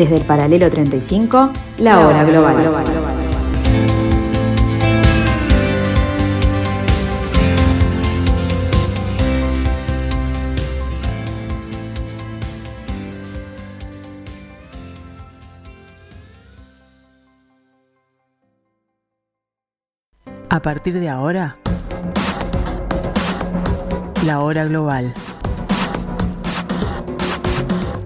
Desde el paralelo 35, la hora global. A partir de ahora, la hora global.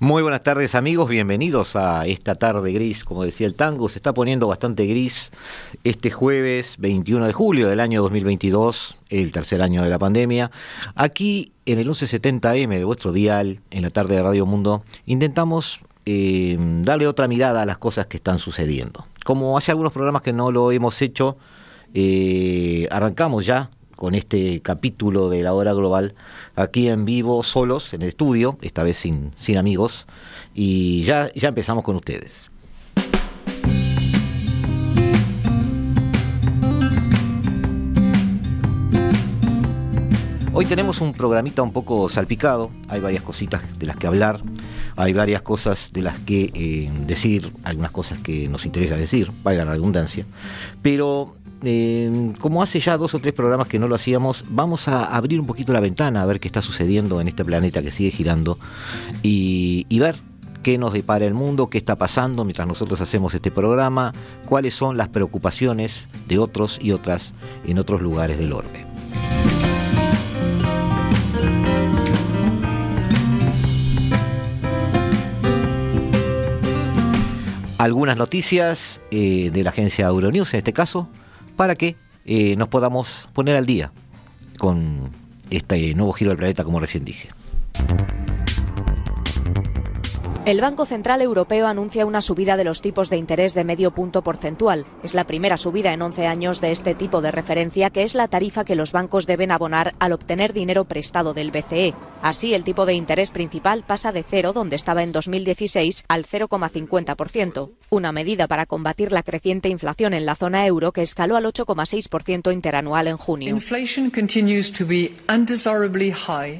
Muy buenas tardes amigos, bienvenidos a esta tarde gris, como decía el tango, se está poniendo bastante gris este jueves 21 de julio del año 2022, el tercer año de la pandemia. Aquí en el 1170M de vuestro dial, en la tarde de Radio Mundo, intentamos eh, darle otra mirada a las cosas que están sucediendo. Como hace algunos programas que no lo hemos hecho, eh, arrancamos ya con este capítulo de la hora global aquí en vivo, solos, en el estudio, esta vez sin, sin amigos, y ya, ya empezamos con ustedes. Hoy tenemos un programita un poco salpicado, hay varias cositas de las que hablar, hay varias cosas de las que eh, decir, algunas cosas que nos interesa decir, valga la redundancia, pero eh, como hace ya dos o tres programas que no lo hacíamos, vamos a abrir un poquito la ventana a ver qué está sucediendo en este planeta que sigue girando y, y ver qué nos depara el mundo, qué está pasando mientras nosotros hacemos este programa, cuáles son las preocupaciones de otros y otras en otros lugares del orbe. Algunas noticias eh, de la agencia Euronews en este caso, para que eh, nos podamos poner al día con este nuevo giro del planeta, como recién dije. El Banco Central Europeo anuncia una subida de los tipos de interés de medio punto porcentual. Es la primera subida en 11 años de este tipo de referencia, que es la tarifa que los bancos deben abonar al obtener dinero prestado del BCE. Así, el tipo de interés principal pasa de cero, donde estaba en 2016, al 0,50%, una medida para combatir la creciente inflación en la zona euro que escaló al 8,6% interanual en junio.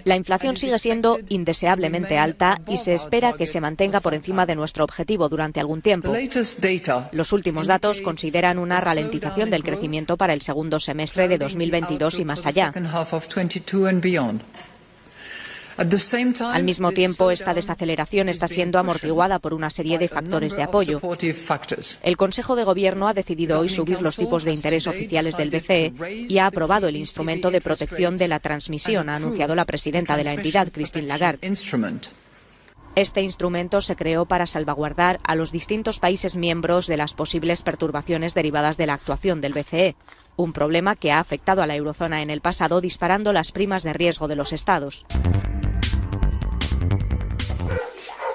La inflación sigue siendo indeseablemente alta y se espera que se mantenga por encima de nuestro objetivo durante algún tiempo. Los últimos datos consideran una ralentización del crecimiento para el segundo semestre de 2022 y más allá. Al mismo tiempo, esta desaceleración está siendo amortiguada por una serie de factores de apoyo. El Consejo de Gobierno ha decidido hoy subir los tipos de interés oficiales del BCE y ha aprobado el instrumento de protección de la transmisión, ha anunciado la presidenta de la entidad, Christine Lagarde. Este instrumento se creó para salvaguardar a los distintos países miembros de las posibles perturbaciones derivadas de la actuación del BCE, un problema que ha afectado a la eurozona en el pasado disparando las primas de riesgo de los estados.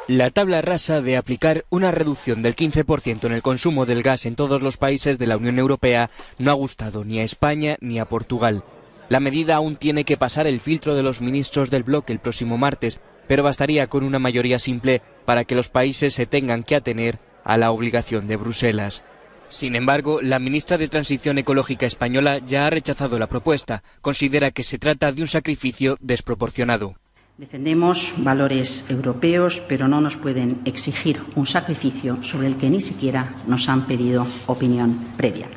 La tabla rasa de aplicar una reducción del 15% en el consumo del gas en todos los países de la Unión Europea no ha gustado ni a España ni a Portugal. La medida aún tiene que pasar el filtro de los ministros del bloque el próximo martes, pero bastaría con una mayoría simple para que los países se tengan que atener a la obligación de Bruselas. Sin embargo, la ministra de Transición Ecológica española ya ha rechazado la propuesta. Considera que se trata de un sacrificio desproporcionado. Defendemos valores europeos, pero no nos pueden exigir un sacrificio sobre el que ni siquiera nos han pedido opinión previa.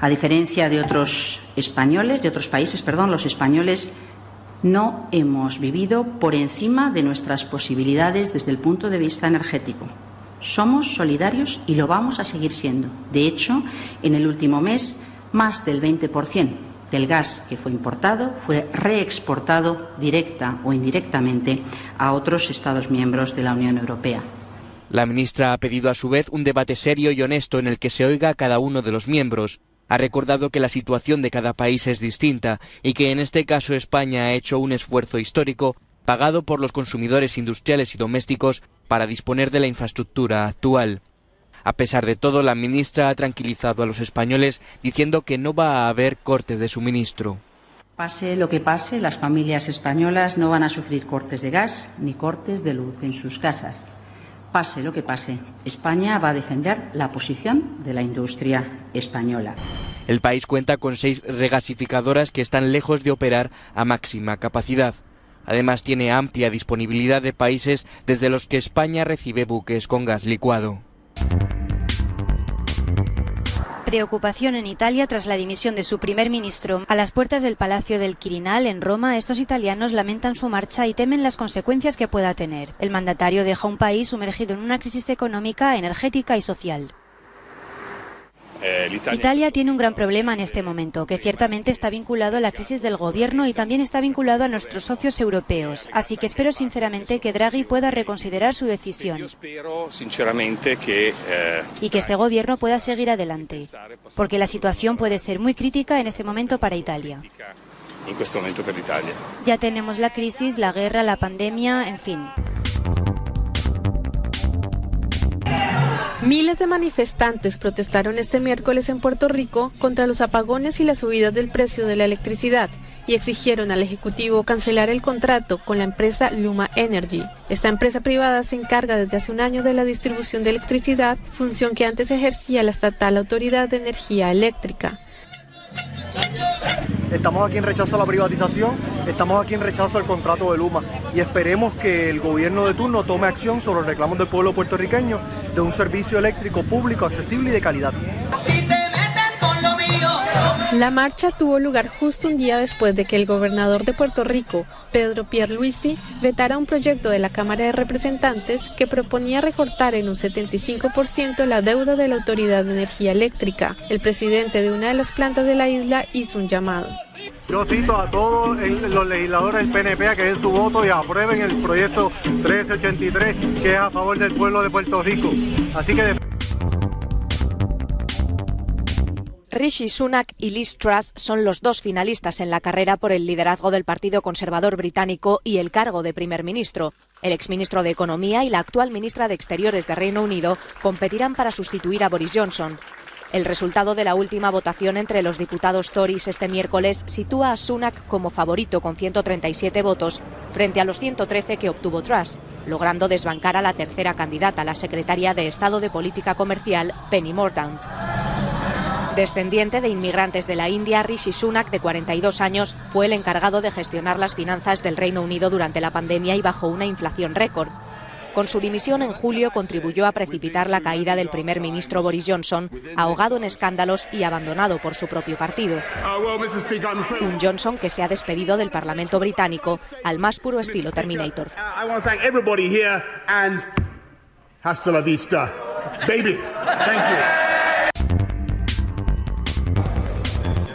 A diferencia de otros españoles, de otros países, perdón, los españoles no hemos vivido por encima de nuestras posibilidades desde el punto de vista energético. Somos solidarios y lo vamos a seguir siendo. De hecho, en el último mes, más del 20% del gas que fue importado fue reexportado directa o indirectamente a otros Estados miembros de la Unión Europea. La ministra ha pedido a su vez un debate serio y honesto en el que se oiga a cada uno de los miembros. Ha recordado que la situación de cada país es distinta y que en este caso España ha hecho un esfuerzo histórico pagado por los consumidores industriales y domésticos para disponer de la infraestructura actual. A pesar de todo, la ministra ha tranquilizado a los españoles diciendo que no va a haber cortes de suministro. Pase lo que pase, las familias españolas no van a sufrir cortes de gas ni cortes de luz en sus casas. Pase lo que pase, España va a defender la posición de la industria española. El país cuenta con seis regasificadoras que están lejos de operar a máxima capacidad. Además, tiene amplia disponibilidad de países desde los que España recibe buques con gas licuado. Preocupación en Italia tras la dimisión de su primer ministro. A las puertas del Palacio del Quirinal, en Roma, estos italianos lamentan su marcha y temen las consecuencias que pueda tener. El mandatario deja un país sumergido en una crisis económica, energética y social. Italia tiene un gran problema en este momento, que ciertamente está vinculado a la crisis del gobierno y también está vinculado a nuestros socios europeos. Así que espero sinceramente que Draghi pueda reconsiderar su decisión. Y que este gobierno pueda seguir adelante, porque la situación puede ser muy crítica en este momento para Italia. Ya tenemos la crisis, la guerra, la pandemia, en fin. Miles de manifestantes protestaron este miércoles en Puerto Rico contra los apagones y las subidas del precio de la electricidad y exigieron al Ejecutivo cancelar el contrato con la empresa Luma Energy. Esta empresa privada se encarga desde hace un año de la distribución de electricidad, función que antes ejercía la estatal Autoridad de Energía Eléctrica. Estamos aquí en rechazo a la privatización, estamos aquí en rechazo al contrato de Luma y esperemos que el gobierno de turno tome acción sobre los reclamos del pueblo puertorriqueño de un servicio eléctrico público, accesible y de calidad. La marcha tuvo lugar justo un día después de que el gobernador de Puerto Rico, Pedro Pierluisi, vetara un proyecto de la Cámara de Representantes que proponía recortar en un 75% la deuda de la Autoridad de Energía Eléctrica. El presidente de una de las plantas de la isla hizo un llamado. Yo cito a todos los legisladores del PNP a que den su voto y aprueben el proyecto 1383 que es a favor del pueblo de Puerto Rico. Así que Rishi Sunak y Liz Truss son los dos finalistas en la carrera por el liderazgo del Partido Conservador británico y el cargo de primer ministro. El exministro de Economía y la actual ministra de Exteriores de Reino Unido competirán para sustituir a Boris Johnson. El resultado de la última votación entre los diputados Tories este miércoles sitúa a Sunak como favorito con 137 votos frente a los 113 que obtuvo Truss, logrando desbancar a la tercera candidata, la secretaria de Estado de Política Comercial, Penny Mordaunt. Descendiente de inmigrantes de la India, Rishi Sunak, de 42 años, fue el encargado de gestionar las finanzas del Reino Unido durante la pandemia y bajo una inflación récord. Con su dimisión en julio contribuyó a precipitar la caída del primer ministro Boris Johnson, ahogado en escándalos y abandonado por su propio partido. Un Johnson que se ha despedido del Parlamento británico al más puro estilo Terminator.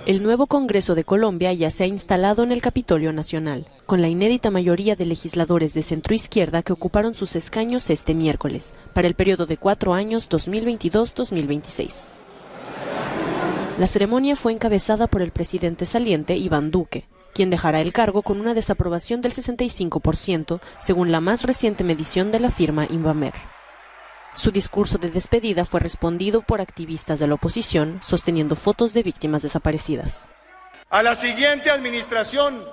El nuevo Congreso de Colombia ya se ha instalado en el Capitolio Nacional, con la inédita mayoría de legisladores de centroizquierda que ocuparon sus escaños este miércoles, para el periodo de cuatro años 2022-2026. La ceremonia fue encabezada por el presidente saliente Iván Duque, quien dejará el cargo con una desaprobación del 65%, según la más reciente medición de la firma Invamer. Su discurso de despedida fue respondido por activistas de la oposición sosteniendo fotos de víctimas desaparecidas. A la siguiente administración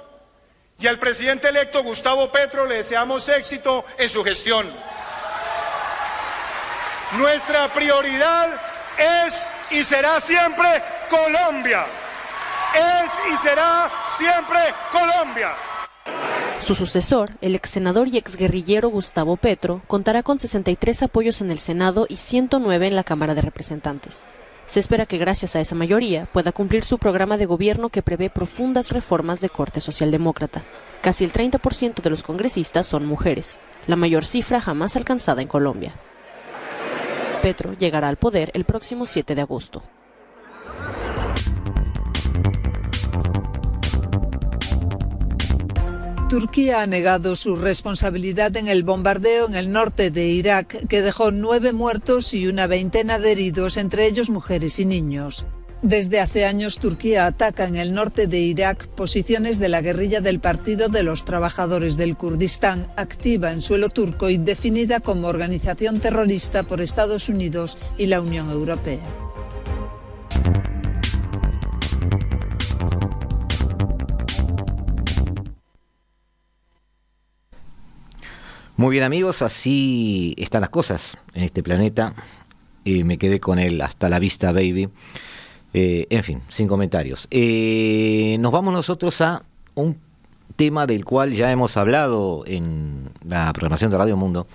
y al presidente electo Gustavo Petro le deseamos éxito en su gestión. Nuestra prioridad es y será siempre Colombia. Es y será siempre Colombia. Su sucesor, el ex senador y ex guerrillero Gustavo Petro, contará con 63 apoyos en el Senado y 109 en la Cámara de Representantes. Se espera que gracias a esa mayoría pueda cumplir su programa de gobierno que prevé profundas reformas de corte socialdemócrata. Casi el 30% de los congresistas son mujeres, la mayor cifra jamás alcanzada en Colombia. Petro llegará al poder el próximo 7 de agosto. Turquía ha negado su responsabilidad en el bombardeo en el norte de Irak, que dejó nueve muertos y una veintena de heridos, entre ellos mujeres y niños. Desde hace años Turquía ataca en el norte de Irak posiciones de la guerrilla del Partido de los Trabajadores del Kurdistán, activa en suelo turco y definida como organización terrorista por Estados Unidos y la Unión Europea. Muy bien amigos, así están las cosas en este planeta. Y me quedé con él hasta la vista, baby. Eh, en fin, sin comentarios. Eh, nos vamos nosotros a un tema del cual ya hemos hablado en la programación de Radio Mundo.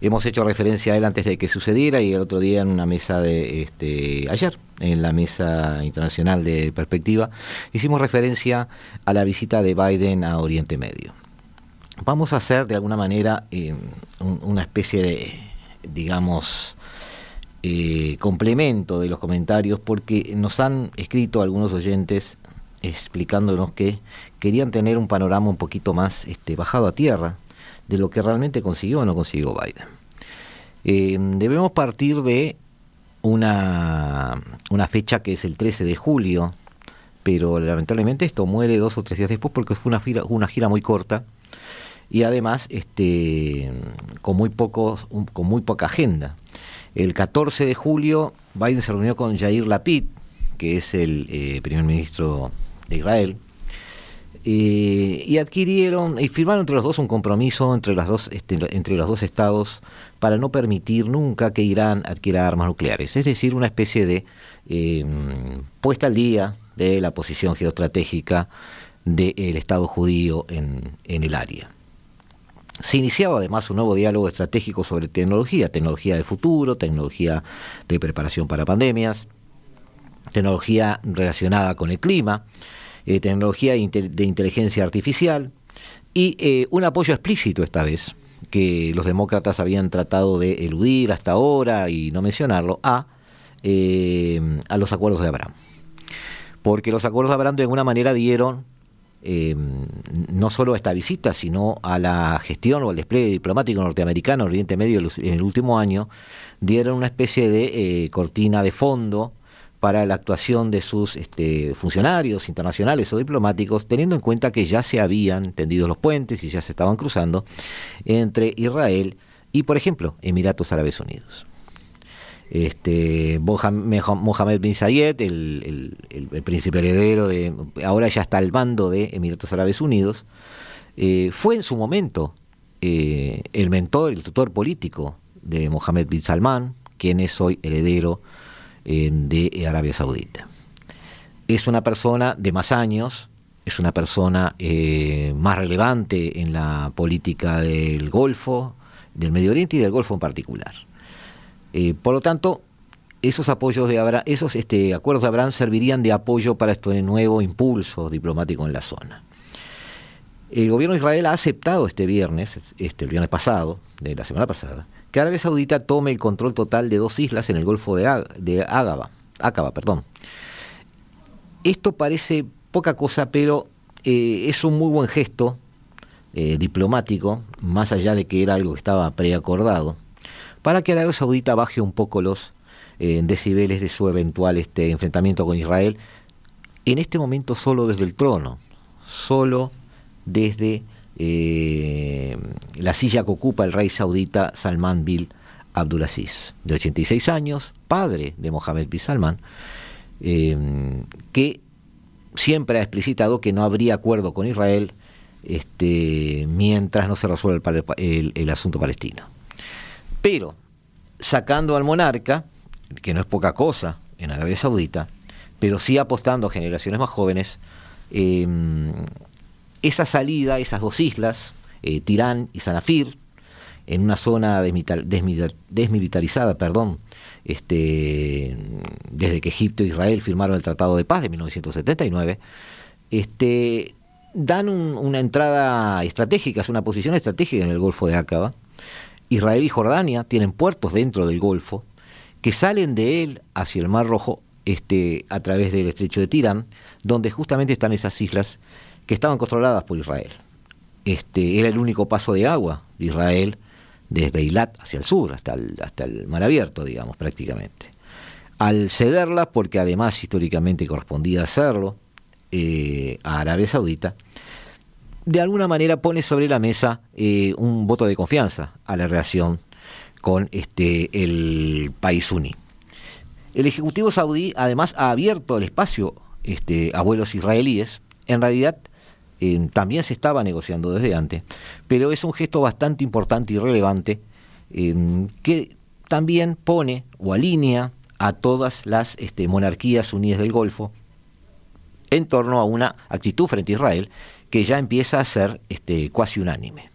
Hemos hecho referencia a él antes de que sucediera y el otro día en una mesa de este ayer, en la mesa internacional de perspectiva, hicimos referencia a la visita de Biden a Oriente Medio. Vamos a hacer de alguna manera eh, una especie de, digamos, eh, complemento de los comentarios porque nos han escrito algunos oyentes explicándonos que querían tener un panorama un poquito más este, bajado a tierra de lo que realmente consiguió o no consiguió Biden. Eh, debemos partir de una, fecha que es el 13 de julio, pero lamentablemente esto muere dos o tres días después porque fue una gira muy corta y además este, con, muy pocos, con muy poca agenda. El 14 de julio, Biden se reunió con Jair Lapid, que es el eh, primer ministro de Israel, eh, y adquirieron y firmaron entre los dos un compromiso entre, las dos, este, entre los dos estados para no permitir nunca que Irán adquiera armas nucleares. Es decir, una especie de em, puesta al día de la posición geoestratégica del Estado judío en, en el área. Se iniciaba además un nuevo diálogo estratégico sobre tecnología, tecnología de futuro, tecnología de preparación para pandemias, tecnología relacionada con el clima, eh, tecnología de inteligencia artificial y eh, un apoyo explícito esta vez, que los demócratas habían tratado de eludir hasta ahora y no mencionarlo, a, eh, a los acuerdos de Abraham. Porque los acuerdos de Abraham de alguna manera dieron eh, no solo a esta visita, sino a la gestión o al despliegue diplomático norteamericano en Oriente Medio en el último año, dieron una especie de eh, cortina de fondo para la actuación de sus este, funcionarios internacionales o diplomáticos, teniendo en cuenta que ya se habían tendido los puentes y ya se estaban cruzando entre Israel y, por ejemplo, Emiratos Árabes Unidos este Mohamed bin Zayed, el, príncipe heredero de, ahora ya está al mando de Emiratos Árabes Unidos, eh, fue en su momento eh, el mentor, el tutor político de Mohamed bin Salman, quien es hoy heredero eh, de Arabia Saudita. Es una persona de más años, es una persona más relevante en la política del Golfo, del Medio Oriente y del Golfo en particular. Eh, por lo tanto, esos apoyos de esos este, acuerdos de Abraham servirían de apoyo para este nuevo impulso diplomático en la zona. El gobierno de Israel ha aceptado este viernes, este, el viernes pasado, de la semana pasada, que Arabia Saudita tome el control total de dos islas en el Golfo de, Ágaba, perdón. Esto parece poca cosa, pero eh, es un muy buen gesto eh, diplomático, más allá de que era algo que estaba preacordado, para que Arabia Saudita baje un poco los eh, decibeles de su eventual este, enfrentamiento con Israel, en este momento solo desde el trono, solo desde eh, la silla que ocupa el rey saudita Salman bin Abdulaziz, de 86 años, padre de Mohammed bin Salman, eh, que siempre ha explicitado que no habría acuerdo con Israel este, mientras no se resuelva el asunto palestino. Pero, sacando al monarca, que no es poca cosa en Arabia Saudita, pero sí apostando a generaciones más jóvenes, em, esa salida, esas dos islas, eh, Tirán y Sanafir, en una zona desmilitarizada, perdón, este, desde que Egipto e Israel firmaron el Tratado de Paz de 1979, este, dan una entrada estratégica, es una posición estratégica en el Golfo de Aqaba, Israel y Jordania tienen puertos dentro del Golfo que salen de él hacia el Mar Rojo este, a través del estrecho de Tirán, donde justamente están esas islas que estaban controladas por Israel. Este, era el único paso de agua de Israel desde Eilat hacia el sur, hasta el, hasta el mar abierto, digamos, prácticamente. al cederla, porque además históricamente correspondía hacerlo, eh, a Arabia Saudita, de alguna manera pone sobre la mesa eh, un voto de confianza a la relación con este, el país suní. El Ejecutivo saudí además ha abierto el espacio este, a vuelos israelíes. En realidad eh, también se estaba negociando desde antes, pero es un gesto bastante importante y relevante eh, que también pone o alinea a todas las este, monarquías unidas del Golfo en torno a una actitud frente a Israel que ya empieza a ser este, cuasi unánime.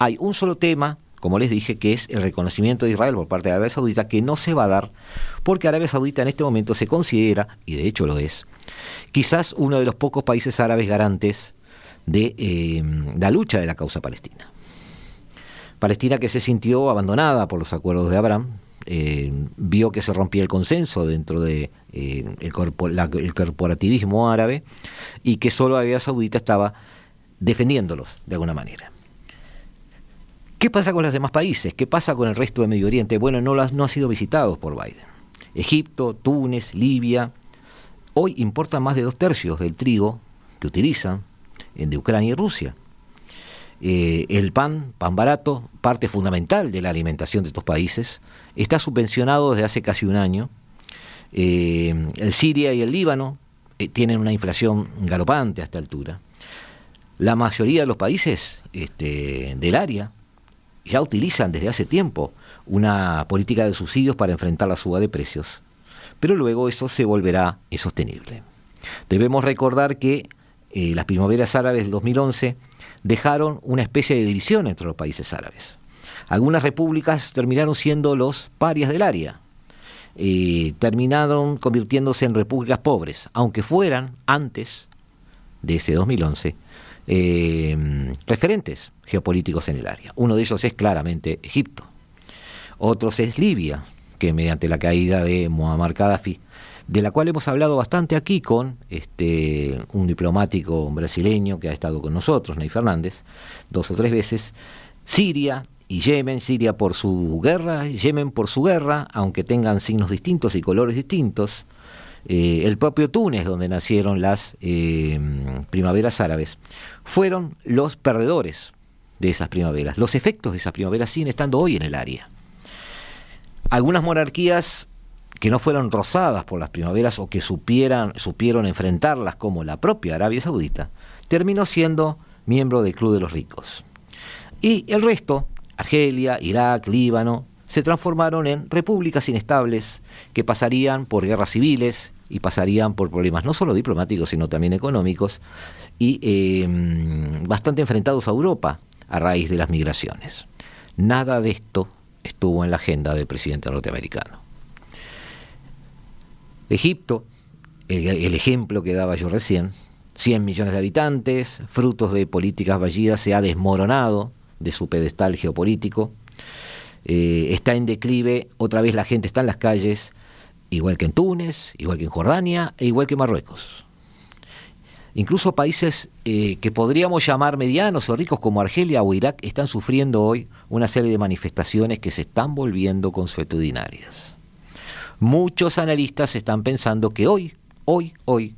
Hay un solo tema, como les dije, que es el reconocimiento de Israel por parte de Arabia Saudita, que no se va a dar porque Arabia Saudita en este momento se considera, y de hecho lo es, quizás uno de los pocos países árabes garantes de eh, la lucha de la causa palestina. Palestina que se sintió abandonada por los acuerdos de Abraham, eh, vio que se rompía el consenso dentro del de, el, corporativismo árabe y que solo Arabia Saudita estaba defendiéndolos de alguna manera. ¿Qué pasa con los demás países? ¿Qué pasa con el resto de Medio Oriente? Bueno, no, las, no han sido visitados por Biden. Egipto, Túnez, Libia, hoy importan más de dos tercios del trigo que utilizan de Ucrania y Rusia. Eh, el pan, pan barato, parte fundamental de la alimentación de estos países, está subvencionado desde hace casi un año. Eh, el Siria y el Líbano eh, tienen una inflación galopante a esta altura. La mayoría de los países este, del área ya utilizan desde hace tiempo una política de subsidios para enfrentar la suba de precios, pero luego eso se volverá insostenible. Debemos recordar que eh, las primaveras árabes del 2011 dejaron una especie de división entre los países árabes. Algunas repúblicas terminaron siendo los parias del área, eh, terminaron convirtiéndose en repúblicas pobres, aunque fueran antes de ese 2011 eh, referentes geopolíticos en el área. Uno de ellos es claramente Egipto. Otros es Libia, que mediante la caída de Muammar Gaddafi, de la cual hemos hablado bastante aquí con este, un diplomático brasileño que ha estado con nosotros, Ney Fernández, dos o tres veces, Siria y Yemen, Siria por su guerra, Yemen por su guerra, aunque tengan signos distintos y colores distintos, eh, el propio Túnez, donde nacieron las eh, primaveras árabes, fueron los perdedores de esas primaveras. Los efectos de esas primaveras siguen estando hoy en el área. Algunas monarquías que no fueron rozadas por las primaveras o que supieran, supieron enfrentarlas como la propia Arabia Saudita, terminó siendo miembro del Club de los Ricos. Y el resto, Argelia, Irak, Líbano, se transformaron en repúblicas inestables que pasarían por guerras civiles y pasarían por problemas no solo diplomáticos, sino también económicos, y em, bastante enfrentados a Europa a raíz de las migraciones. Nada de esto estuvo en la agenda del presidente norteamericano. Egipto, el, ejemplo que daba yo recién, 100 millones de habitantes, frutos de políticas fallidas, se ha desmoronado de su pedestal geopolítico, eh, está en declive, otra vez la gente está en las calles, igual que en Túnez, igual que en Jordania e igual que en Marruecos. Incluso países eh, que podríamos llamar medianos o ricos como Argelia o Irak están sufriendo hoy una serie de manifestaciones que se están volviendo consuetudinarias. Muchos analistas están pensando que hoy, hoy, hoy,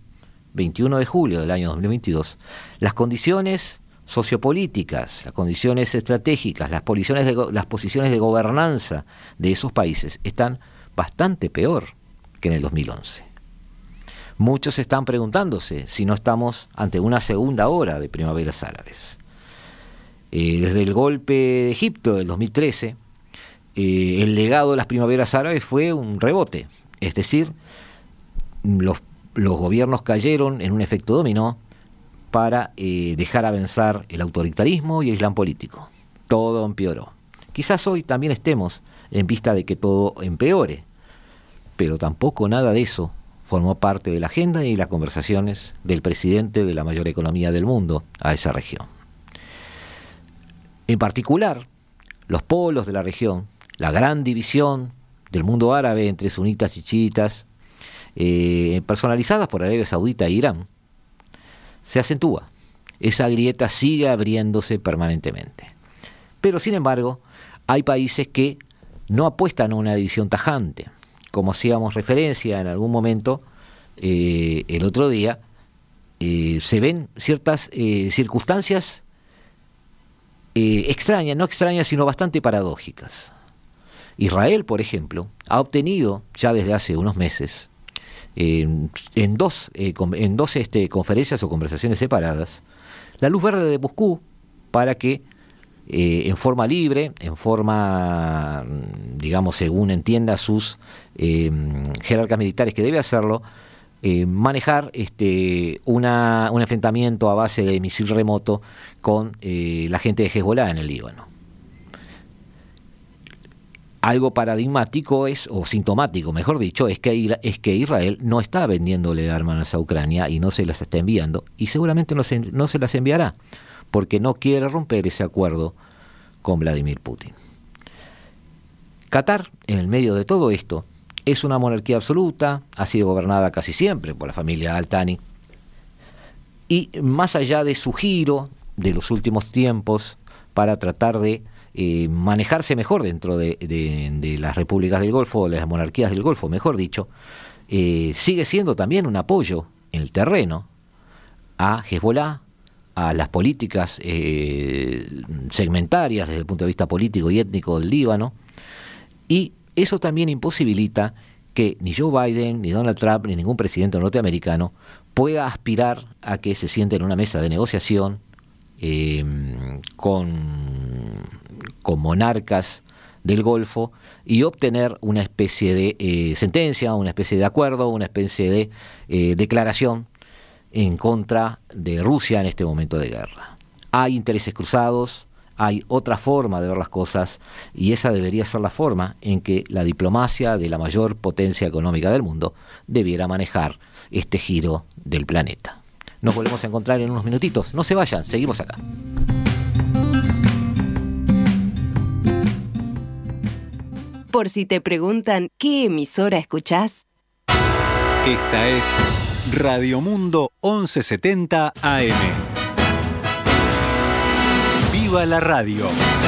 21 de julio del año 2022, las condiciones sociopolíticas, las condiciones estratégicas, las posiciones de, las posiciones de gobernanza de esos países están bastante peor que en el 2011. Muchos están preguntándose si no estamos ante una segunda hora de primaveras árabes. Eh, desde el golpe de Egipto del 2013, eh, el legado de las primaveras árabes fue un rebote, es decir, los, gobiernos cayeron en un efecto dominó para eh, dejar avanzar el autoritarismo y el islam político. Todo empeoró. Quizás hoy también estemos en vista de que todo empeore, pero tampoco nada de eso formó parte de la agenda y las conversaciones del presidente de la mayor economía del mundo a esa región. En particular, los polos de la región, la gran división del mundo árabe entre sunitas y chiitas, eh, personalizadas por Arabia Saudita e Irán, se acentúa. Esa grieta sigue abriéndose permanentemente. Pero, sin embargo, hay países que no apuestan a una división tajante, como hacíamos referencia en algún momento eh, el otro día, eh, se ven ciertas eh, circunstancias extrañas, no extrañas, sino bastante paradójicas. Israel, por ejemplo, ha obtenido ya desde hace unos meses, en dos, en dos este, conferencias o conversaciones separadas, la luz verde de Moscú para que en forma libre, en forma, digamos, según entienda sus jerarcas militares que debe hacerlo, eh, manejar este, una, un enfrentamiento a base de misil remoto con eh, la gente de Hezbollah en el Líbano. Algo paradigmático es, o sintomático, mejor dicho, es que, es que Israel no está vendiéndole armas a Ucrania y no se las está enviando, y seguramente no se, no se las enviará, porque no quiere romper ese acuerdo con Vladimir Putin. Qatar, en el medio de todo esto, es una monarquía absoluta, ha sido gobernada casi siempre por la familia Altani. Y más allá de su giro de los últimos tiempos para tratar de eh, manejarse mejor dentro de, las repúblicas del Golfo, las monarquías del Golfo, mejor dicho, eh, sigue siendo también un apoyo en el terreno a Hezbollah, a las políticas eh, segmentarias desde el punto de vista político y étnico del Líbano, y eso también imposibilita que ni Joe Biden, ni Donald Trump, ni ningún presidente norteamericano pueda aspirar a que se siente en una mesa de negociación em, con, con monarcas del Golfo y obtener una especie de eh, sentencia, una especie de acuerdo, una especie de eh, declaración en contra de Rusia en este momento de guerra. Hay intereses cruzados, hay otra forma de ver las cosas y esa debería ser la forma en que la diplomacia de la mayor potencia económica del mundo debiera manejar este giro del planeta. Nos volvemos a encontrar en unos minutitos. No se vayan, seguimos acá. Por si te preguntan qué emisora escuchás. Esta es Radio Mundo 1170 AM. Viva la radio.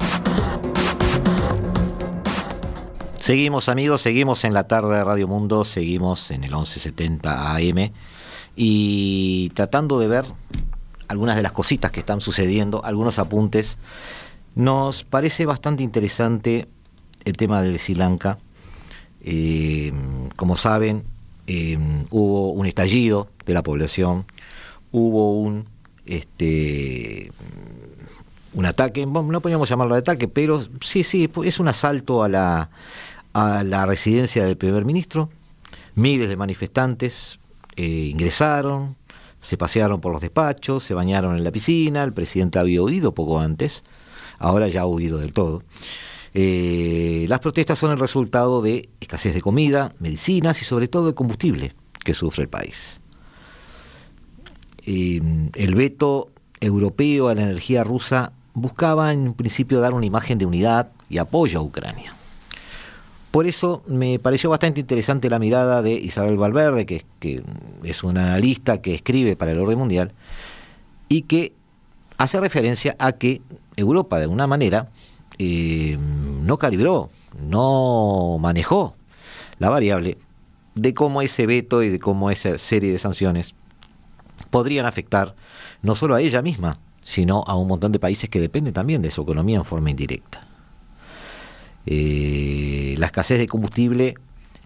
Seguimos amigos, seguimos en la tarde de Radio Mundo, seguimos en el 1170 AM y tratando de ver algunas de las cositas que están sucediendo, algunos apuntes. Nos parece bastante interesante el tema de Sri Lanka. Eh, como saben, eh, hubo un estallido de la población hubo un este un ataque, no podríamos llamarlo de ataque, pero sí, sí, es un asalto a la, a la residencia del primer ministro. Miles de manifestantes eh, ingresaron, se pasearon por los despachos, se bañaron en la piscina, el presidente había huido poco antes, ahora ya ha huido del todo. Eh, las protestas son el resultado de escasez de comida, medicinas y sobre todo de combustible que sufre el país. Em, el veto europeo a la energía rusa buscaba en principio dar una imagen de unidad y apoyo a Ucrania. Por eso me pareció bastante interesante la mirada de Isabel Valverde, que, es una analista que escribe para el orden mundial, y que hace referencia a que Europa, de alguna manera, em, no calibró, no manejó la variable de cómo ese veto y de cómo esa serie de sanciones podrían afectar no solo a ella misma, sino a un montón de países que dependen también de su economía en forma indirecta. Eh, la escasez de combustible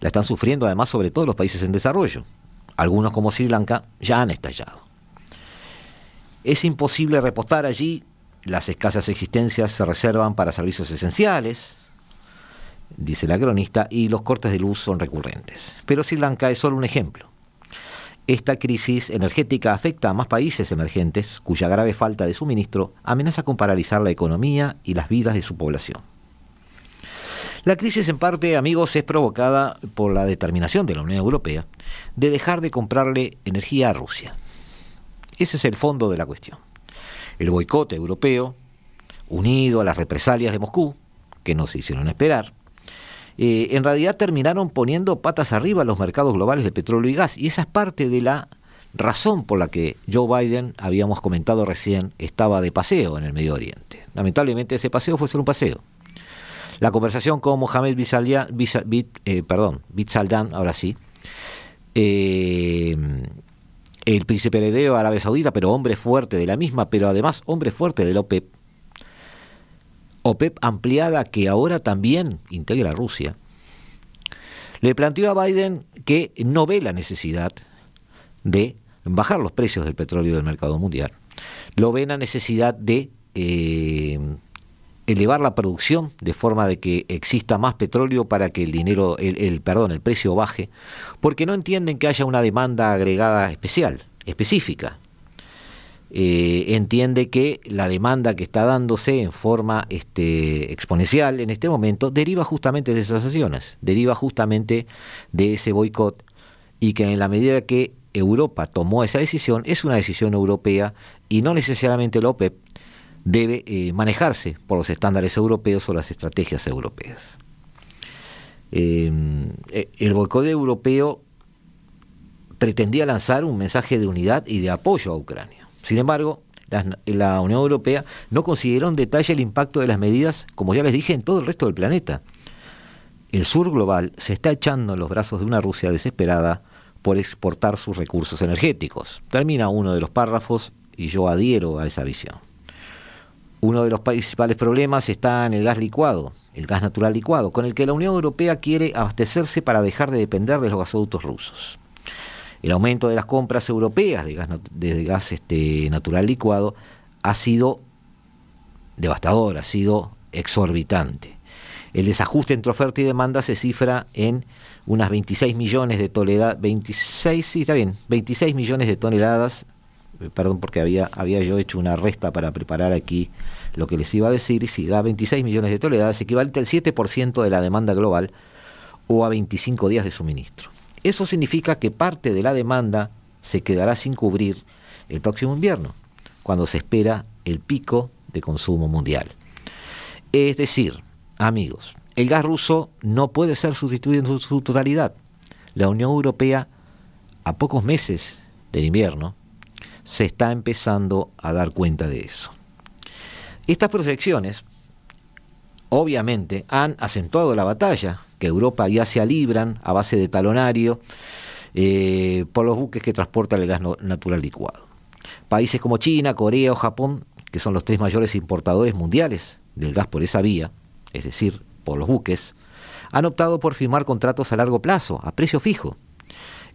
la están sufriendo además sobre todo los países en desarrollo. Algunos como Sri Lanka ya han estallado. Es imposible repostar allí, las escasas existencias se reservan para servicios esenciales, dice la cronista, y los cortes de luz son recurrentes. Pero Sri Lanka es solo un ejemplo. Esta crisis energética afecta a más países emergentes cuya grave falta de suministro amenaza con paralizar la economía y las vidas de su población. La crisis en parte, amigos, es provocada por la determinación de la Unión Europea de dejar de comprarle energía a Rusia. Ese es el fondo de la cuestión. El boicot europeo, unido a las represalias de Moscú, que no se hicieron esperar, eh, en realidad terminaron poniendo patas arriba los mercados globales de petróleo y gas. Y esa es parte de la razón por la que Joe Biden, habíamos comentado recién, estaba de paseo en el Medio Oriente. Lamentablemente ese paseo fue solo un paseo. La conversación con Mohamed eh, perdón, ahora sí, eh, el príncipe heredero de Arabia Saudita, pero hombre fuerte de la misma, pero además hombre fuerte de la OPEP, OPEP ampliada que ahora también integra a Rusia, le planteó a Biden que no ve la necesidad de bajar los precios del petróleo del mercado mundial, lo ve la necesidad de eh, elevar la producción de forma de que exista más petróleo para que el dinero, el, perdón, el precio baje, porque no entienden que haya una demanda agregada especial, específica. Eh, entiende que la demanda que está dándose en forma este, exponencial en este momento deriva justamente de esas acciones, deriva justamente de ese boicot y que en la medida que Europa tomó esa decisión, es una decisión europea y no necesariamente la OPEP debe eh, manejarse por los estándares europeos o las estrategias europeas. Em, eh, el boicot europeo pretendía lanzar un mensaje de unidad y de apoyo a Ucrania. Sin embargo, la, Unión Europea no consideró en detalle el impacto de las medidas, como ya les dije, en todo el resto del planeta. El sur global se está echando en los brazos de una Rusia desesperada por exportar sus recursos energéticos. Termina uno de los párrafos y yo adhiero a esa visión. Uno de los principales problemas está en el gas licuado, el gas natural licuado, con el que la Unión Europea quiere abastecerse para dejar de depender de los gasoductos rusos. El aumento de las compras europeas de gas, este, natural licuado ha sido devastador, ha sido exorbitante. El desajuste entre oferta y demanda se cifra en unas 26 millones de toneladas, 26, sí, está bien, 26 millones de toneladas, perdón porque había, había yo hecho una resta para preparar aquí lo que les iba a decir, si da 26 millones de toneladas, equivalente al 7% de la demanda global o a 25 días de suministro. Eso significa que parte de la demanda se quedará sin cubrir el próximo invierno, cuando se espera el pico de consumo mundial. Es decir, amigos, el gas ruso no puede ser sustituido en su, totalidad. La Unión Europea, a pocos meses del invierno, se está empezando a dar cuenta de eso. Estas proyecciones, obviamente, han acentuado la batalla que Europa ya se alibran a base de talonario eh, por los buques que transportan el gas natural licuado. Países como China, Corea o Japón, que son los tres mayores importadores mundiales del gas por esa vía, es decir, por los buques, han optado por firmar contratos a largo plazo, a precio fijo.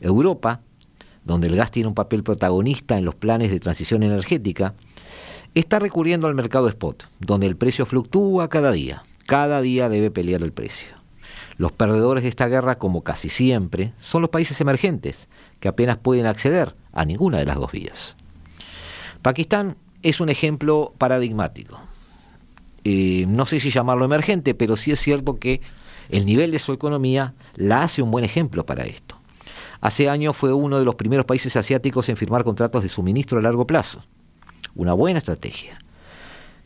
Europa, donde el gas tiene un papel protagonista en los planes de transición energética, está recurriendo al mercado spot, donde el precio fluctúa cada día. Cada día debe pelear el precio. Los perdedores de esta guerra, como casi siempre, son los países emergentes, que apenas pueden acceder a ninguna de las dos vías. Pakistán es un ejemplo paradigmático. Eh, no sé si llamarlo emergente, pero sí es cierto que el nivel de su economía la hace un buen ejemplo para esto. Hace años fue uno de los primeros países asiáticos en firmar contratos de suministro a largo plazo. Una buena estrategia.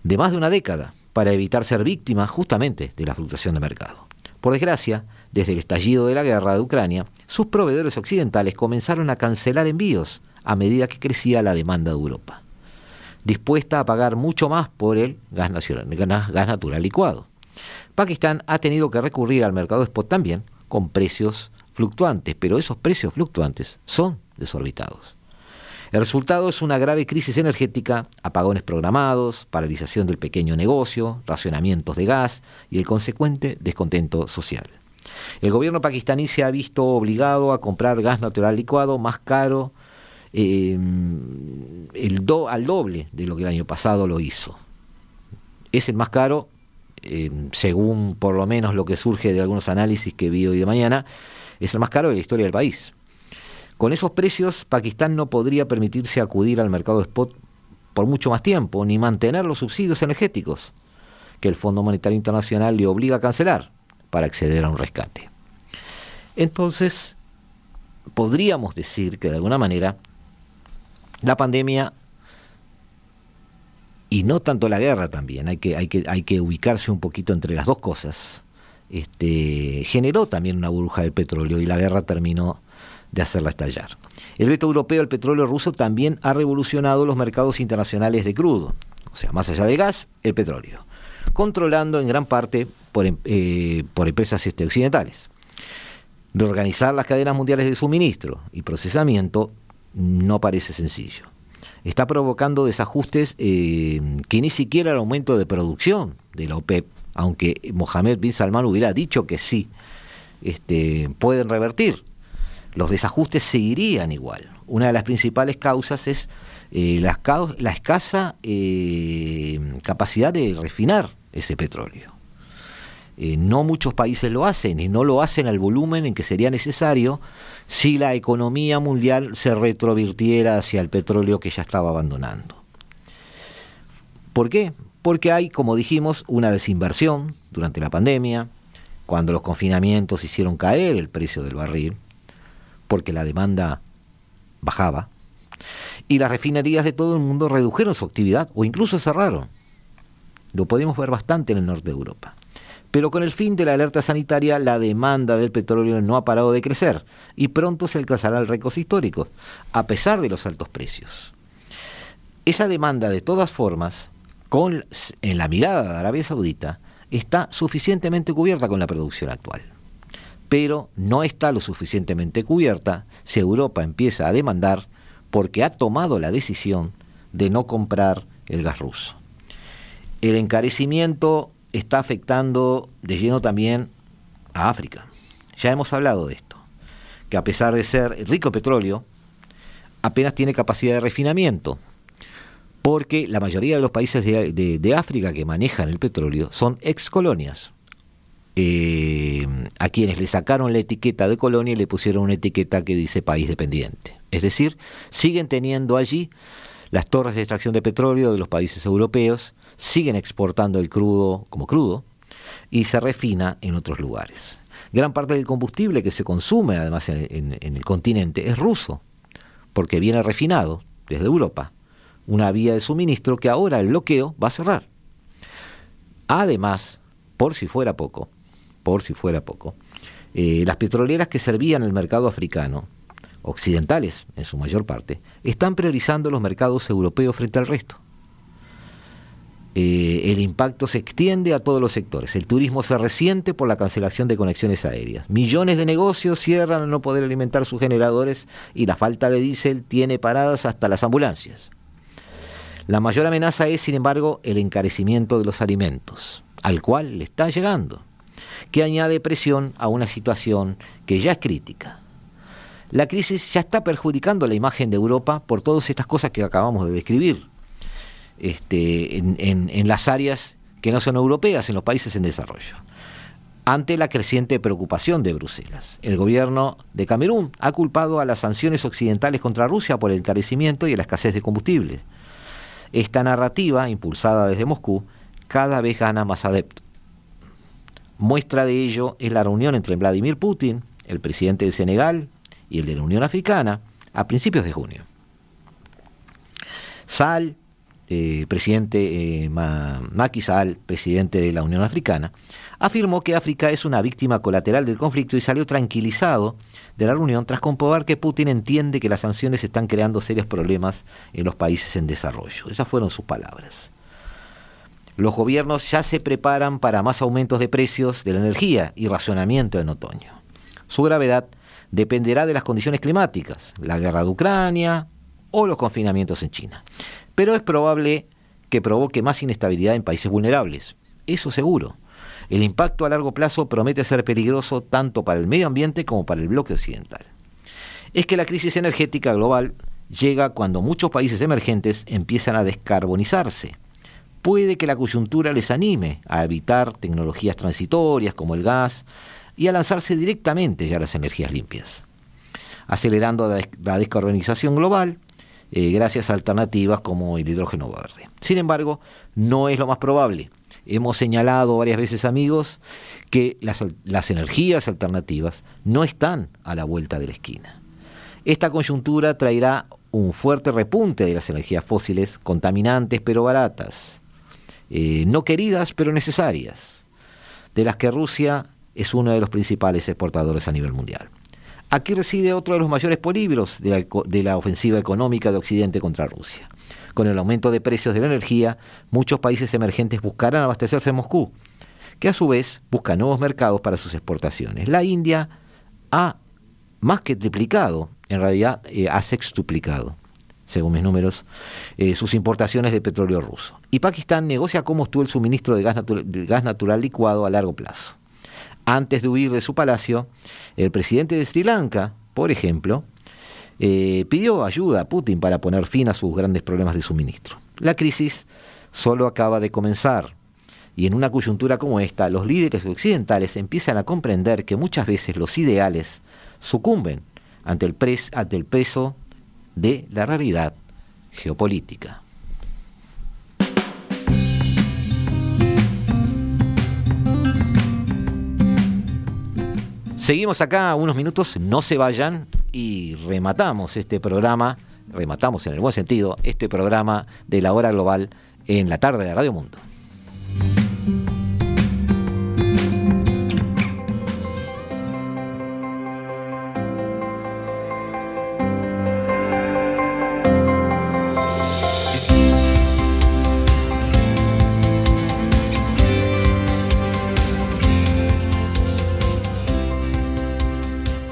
De más de una década, para evitar ser víctima justamente de la fluctuación de mercado. Por desgracia, desde el estallido de la guerra de Ucrania, sus proveedores occidentales comenzaron a cancelar envíos a medida que crecía la demanda de Europa, dispuesta a pagar mucho más por el gas, natural licuado. Pakistán ha tenido que recurrir al mercado spot también con precios fluctuantes, pero esos precios fluctuantes son desorbitados. El resultado es una grave crisis energética, apagones programados, paralización del pequeño negocio, racionamientos de gas y el consecuente descontento social. El gobierno pakistaní se ha visto obligado a comprar gas natural licuado más caro eh, el al doble de lo que el año pasado lo hizo. Es el más caro eh, según por lo menos lo que surge de algunos análisis que vi hoy de mañana, es el más caro de la historia del país. Con esos precios, Pakistán no podría permitirse acudir al mercado spot por mucho más tiempo, ni mantener los subsidios energéticos que el Fondo Monetario Internacional le obliga a cancelar para acceder a un rescate. Entonces, podríamos decir que de alguna manera la pandemia y no tanto la guerra también, hay que, hay que, hay que ubicarse un poquito entre las dos cosas, este, generó también una burbuja del petróleo y la guerra terminó de hacerla estallar. El veto europeo al petróleo ruso también ha revolucionado los mercados internacionales de crudo, o sea, más allá del gas, el petróleo, controlando en gran parte por, em, eh, por empresas este, occidentales. Reorganizar las cadenas mundiales de suministro y procesamiento no parece sencillo. Está provocando desajustes eh, que ni siquiera el aumento de producción de la OPEP, aunque Mohamed bin Salman hubiera dicho que sí, este, pueden revertir los desajustes seguirían igual. Una de las principales causas es eh, la, escasa eh, capacidad de refinar ese petróleo. Eh, no muchos países lo hacen y no lo hacen al volumen en que sería necesario si la economía mundial se retrovirtiera hacia el petróleo que ya estaba abandonando. ¿Por qué? Porque hay, como dijimos, una desinversión durante la pandemia, cuando los confinamientos hicieron caer el precio del barril, porque la demanda bajaba, y las refinerías de todo el mundo redujeron su actividad o incluso cerraron. Lo podemos ver bastante en el norte de Europa. Pero con el fin de la alerta sanitaria, la demanda del petróleo no ha parado de crecer y pronto se alcanzará el récord histórico, a pesar de los altos precios. Esa demanda, de todas formas, en la mirada de Arabia Saudita, está suficientemente cubierta con la producción actual pero no está lo suficientemente cubierta si Europa empieza a demandar porque ha tomado la decisión de no comprar el gas ruso. El encarecimiento está afectando de lleno también a África. Ya hemos hablado de esto, que a pesar de ser rico en petróleo, apenas tiene capacidad de refinamiento, porque la mayoría de los países de, África que manejan el petróleo son ex colonias, eh, a quienes le sacaron la etiqueta de colonia y le pusieron una etiqueta que dice país dependiente. Es decir, siguen teniendo allí las torres de extracción de petróleo de los países europeos, siguen exportando el crudo como crudo y se refina en otros lugares. Gran parte del combustible que se consume además en el continente es ruso, porque viene refinado desde Europa, una vía de suministro que ahora el bloqueo va a cerrar. Además, por si fuera poco, por si fuera poco, eh, las petroleras que servían el mercado africano, occidentales en su mayor parte, están priorizando los mercados europeos frente al resto. Eh, el impacto se extiende a todos los sectores. El turismo se resiente por la cancelación de conexiones aéreas. Millones de negocios cierran al no poder alimentar sus generadores y la falta de diésel tiene paradas hasta las ambulancias. La mayor amenaza es, sin embargo, el encarecimiento de los alimentos, al cual le está llegando que añade presión a una situación que ya es crítica. La crisis ya está perjudicando la imagen de Europa por todas estas cosas que acabamos de describir este, en, las áreas que no son europeas, en los países en desarrollo ante la creciente preocupación de Bruselas. El gobierno de Camerún ha culpado a las sanciones occidentales contra Rusia por el encarecimiento y la escasez de combustible. Esta narrativa, impulsada desde Moscú, cada vez gana más adeptos. Muestra de ello es la reunión entre Vladimir Putin, el presidente de Senegal, y el de la Unión Africana a principios de junio. Sal, eh, presidente eh, Macky Sall, presidente de la Unión Africana, afirmó que África es una víctima colateral del conflicto y salió tranquilizado de la reunión tras comprobar que Putin entiende que las sanciones están creando serios problemas en los países en desarrollo. Esas fueron sus palabras los gobiernos ya se preparan para más aumentos de precios de la energía y racionamiento en otoño. Su gravedad dependerá de las condiciones climáticas, la guerra de Ucrania o los confinamientos en China. Pero es probable que provoque más inestabilidad en países vulnerables. Eso seguro. El impacto a largo plazo promete ser peligroso tanto para el medio ambiente como para el bloque occidental. Es que la crisis energética global llega cuando muchos países emergentes empiezan a descarbonizarse puede que la coyuntura les anime a evitar tecnologías transitorias como el gas y a lanzarse directamente ya a las energías limpias, acelerando la, descarbonización global eh, gracias a alternativas como el hidrógeno verde. Sin embargo, no es lo más probable. Hemos señalado varias veces, amigos, que las energías alternativas no están a la vuelta de la esquina. Esta coyuntura traerá un fuerte repunte de las energías fósiles, contaminantes pero baratas, eh, no queridas pero necesarias, de las que Rusia es uno de los principales exportadores a nivel mundial. Aquí reside otro de los mayores polímeros de la, de la ofensiva económica de Occidente contra Rusia. Con el aumento de precios de la energía, muchos países emergentes buscarán abastecerse en Moscú, que a su vez busca nuevos mercados para sus exportaciones. La India ha más que triplicado, en realidad eh, ha sextuplicado, según mis números, eh, sus importaciones de petróleo ruso. Y Pakistán negocia cómo estuvo el suministro de gas natural licuado a largo plazo. Antes de huir de su palacio, el presidente de Sri Lanka, por ejemplo, eh, pidió ayuda a Putin para poner fin a sus grandes problemas de suministro. La crisis solo acaba de comenzar. Y en una coyuntura como esta, los líderes occidentales empiezan a comprender que muchas veces los ideales sucumben ante el, ante el peso de la realidad geopolítica. Seguimos acá unos minutos, no se vayan y rematamos este programa, rematamos en el buen sentido, este programa de la hora global en la tarde de Radio Mundo.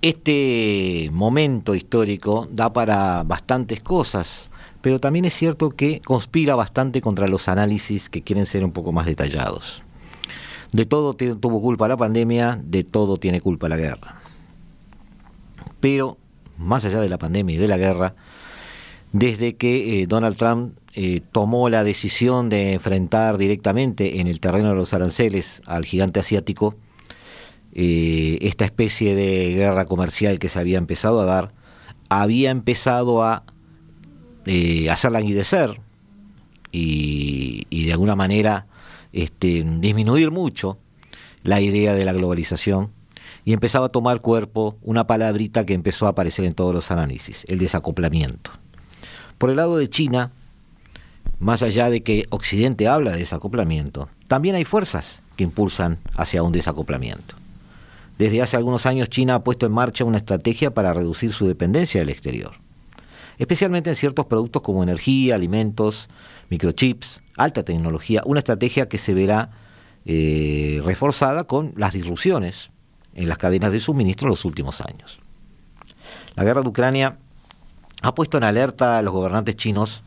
Este momento histórico da para bastantes cosas, pero también es cierto que conspira bastante contra los análisis que quieren ser un poco más detallados. De todo tuvo culpa la pandemia, de todo tiene culpa la guerra. Pero, más allá de la pandemia y de la guerra, desde que eh, Donald Trump eh, tomó la decisión de enfrentar directamente en el terreno de los aranceles al gigante asiático, eh, esta especie de guerra comercial que se había empezado a dar, había empezado a eh, hacer languidecer y, de alguna manera este, disminuir mucho la idea de la globalización y empezaba a tomar cuerpo una palabrita que empezó a aparecer en todos los análisis, el desacoplamiento. Por el lado de China, más allá de que Occidente habla de desacoplamiento, también hay fuerzas que impulsan hacia un desacoplamiento. Desde hace algunos años China ha puesto en marcha una estrategia para reducir su dependencia del exterior, especialmente en ciertos productos como energía, alimentos, microchips, alta tecnología, una estrategia que se verá eh, reforzada con las disrupciones en las cadenas de suministro en los últimos años. La guerra de Ucrania ha puesto en alerta a los gobernantes chinos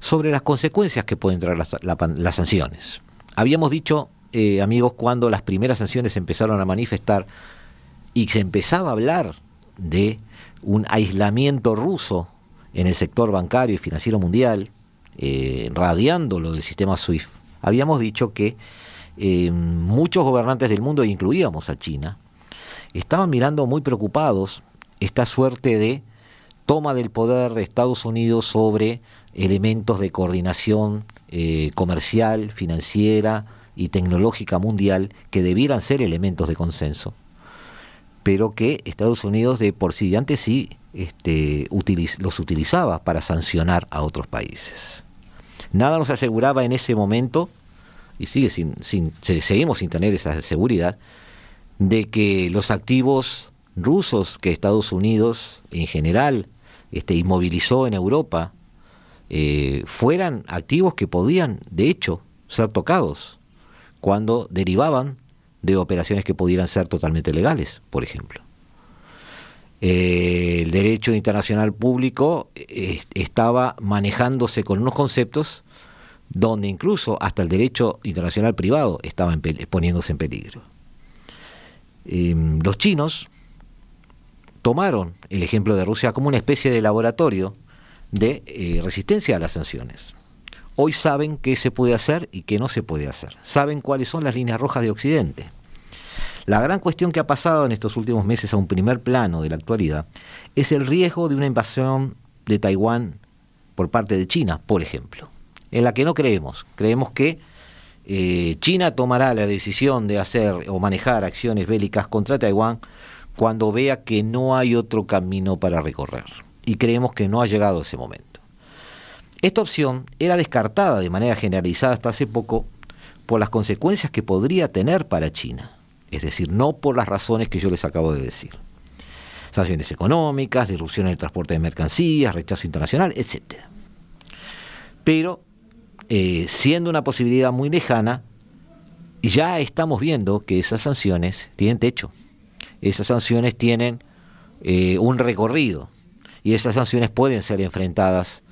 sobre las consecuencias que pueden traer las sanciones. Habíamos dicho eh, amigos, cuando las primeras sanciones empezaron a manifestar y se empezaba a hablar de un aislamiento ruso en el sector bancario y financiero mundial, eh, radiando lo del sistema SWIFT, habíamos dicho que eh, muchos gobernantes del mundo, incluíamos a China, estaban mirando muy preocupados esta suerte de toma del poder de Estados Unidos sobre elementos de coordinación comercial, financiera, y tecnológica mundial que debieran ser elementos de consenso, pero que Estados Unidos de por sí antes sí este, los utilizaba para sancionar a otros países. Nada nos aseguraba en ese momento, y sigue sin, sin, seguimos sin tener esa seguridad, de que los activos rusos que Estados Unidos en general este, inmovilizó en Europa eh, fueran activos que podían, de hecho, ser tocados cuando derivaban de operaciones que pudieran ser totalmente legales, por ejemplo. Eh, el derecho internacional público eh, estaba manejándose con unos conceptos donde incluso hasta el derecho internacional privado estaba poniéndose en peligro. Em, los chinos tomaron el ejemplo de Rusia como una especie de laboratorio de eh, resistencia a las sanciones. Hoy saben qué se puede hacer y qué no se puede hacer. Saben cuáles son las líneas rojas de Occidente. La gran cuestión que ha pasado en estos últimos meses a un primer plano de la actualidad es el riesgo de una invasión de Taiwán por parte de China, por ejemplo, en la que no creemos. Creemos que eh, China tomará la decisión de hacer o manejar acciones bélicas contra Taiwán cuando vea que no hay otro camino para recorrer. Y creemos que no ha llegado ese momento. Esta opción era descartada de manera generalizada hasta hace poco por las consecuencias que podría tener para China es decir, no por las razones que yo les acabo de decir. Sanciones económicas, disrupción en el transporte de mercancías, rechazo internacional, etc. Pero, eh, siendo una posibilidad muy lejana, ya estamos viendo que esas sanciones tienen techo, esas sanciones tienen eh, un recorrido y esas sanciones pueden ser enfrentadas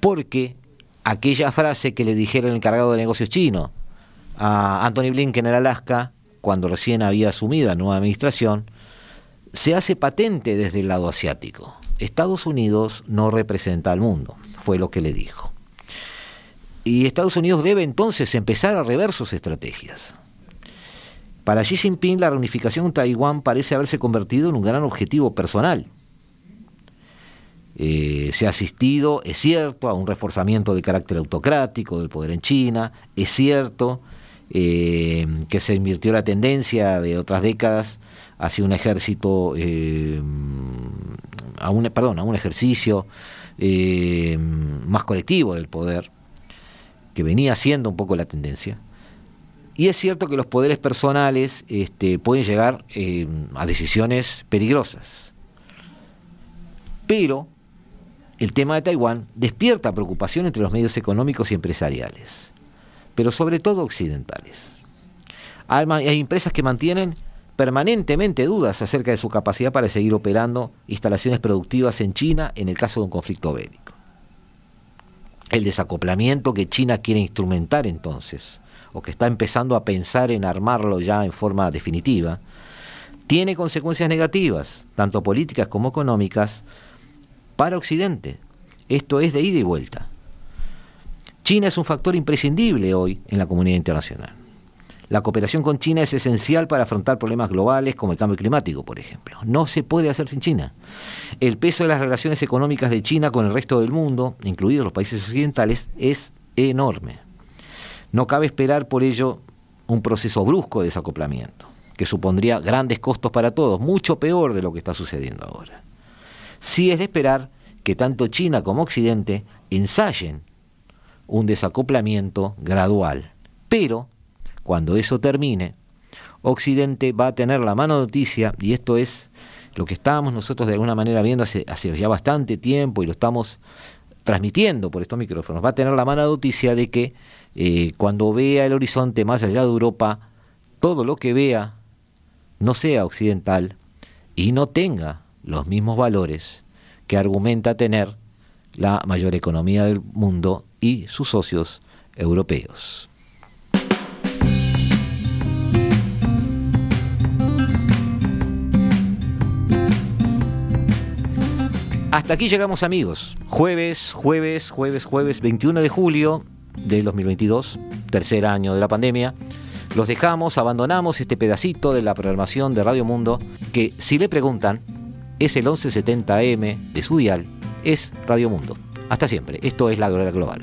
porque aquella frase que le dijeron el encargado de negocios chino a Anthony Blinken en Alaska cuando recién había asumido la nueva administración, se hace patente desde el lado asiático. Estados Unidos no representa al mundo, fue lo que le dijo. Y Estados Unidos debe entonces empezar a rever sus estrategias. Para Xi Jinping la reunificación de Taiwán parece haberse convertido en un gran objetivo personal. Eh, se ha asistido, es cierto, a un reforzamiento de carácter autocrático del poder en China, es cierto eh, que se invirtió la tendencia de otras décadas hacia un ejército, eh, a un, perdón, a un ejercicio más colectivo del poder, que venía siendo un poco la tendencia. Y es cierto que los poderes personales este, pueden llegar a decisiones peligrosas. Pero el tema de Taiwán despierta preocupación entre los medios económicos y empresariales pero sobre todo occidentales. Hay, empresas que mantienen permanentemente dudas acerca de su capacidad para seguir operando instalaciones productivas en China en el caso de un conflicto bélico. El desacoplamiento que China quiere instrumentar entonces, o que está empezando a pensar en armarlo ya en forma definitiva, tiene consecuencias negativas, tanto políticas como económicas, para Occidente. Esto es de ida y vuelta. China es un factor imprescindible hoy en la comunidad internacional. La cooperación con China es esencial para afrontar problemas globales como el cambio climático, por ejemplo. No se puede hacer sin China. El peso de las relaciones económicas de China con el resto del mundo, incluidos los países occidentales, es enorme. No cabe esperar por ello un proceso brusco de desacoplamiento, que supondría grandes costos para todos, mucho peor de lo que está sucediendo ahora. Sí es de esperar que tanto China como Occidente ensayen un desacoplamiento gradual. Pero, cuando eso termine, Occidente va a tener la mano noticia, y esto es lo que estábamos nosotros de alguna manera viendo hace, ya bastante tiempo y lo estamos transmitiendo por estos micrófonos, va a tener la mala noticia de que eh, cuando vea el horizonte más allá de Europa, todo lo que vea no sea occidental y no tenga los mismos valores que argumenta tener la mayor economía del mundo y sus socios europeos. Hasta aquí llegamos amigos. Jueves, jueves, jueves, jueves 21 de julio del 2022, tercer año de la pandemia. Los dejamos, abandonamos este pedacito de la programación de Radio Mundo que si le preguntan es el 1170M de su dial, es Radio Mundo. Hasta siempre. Esto es la Global.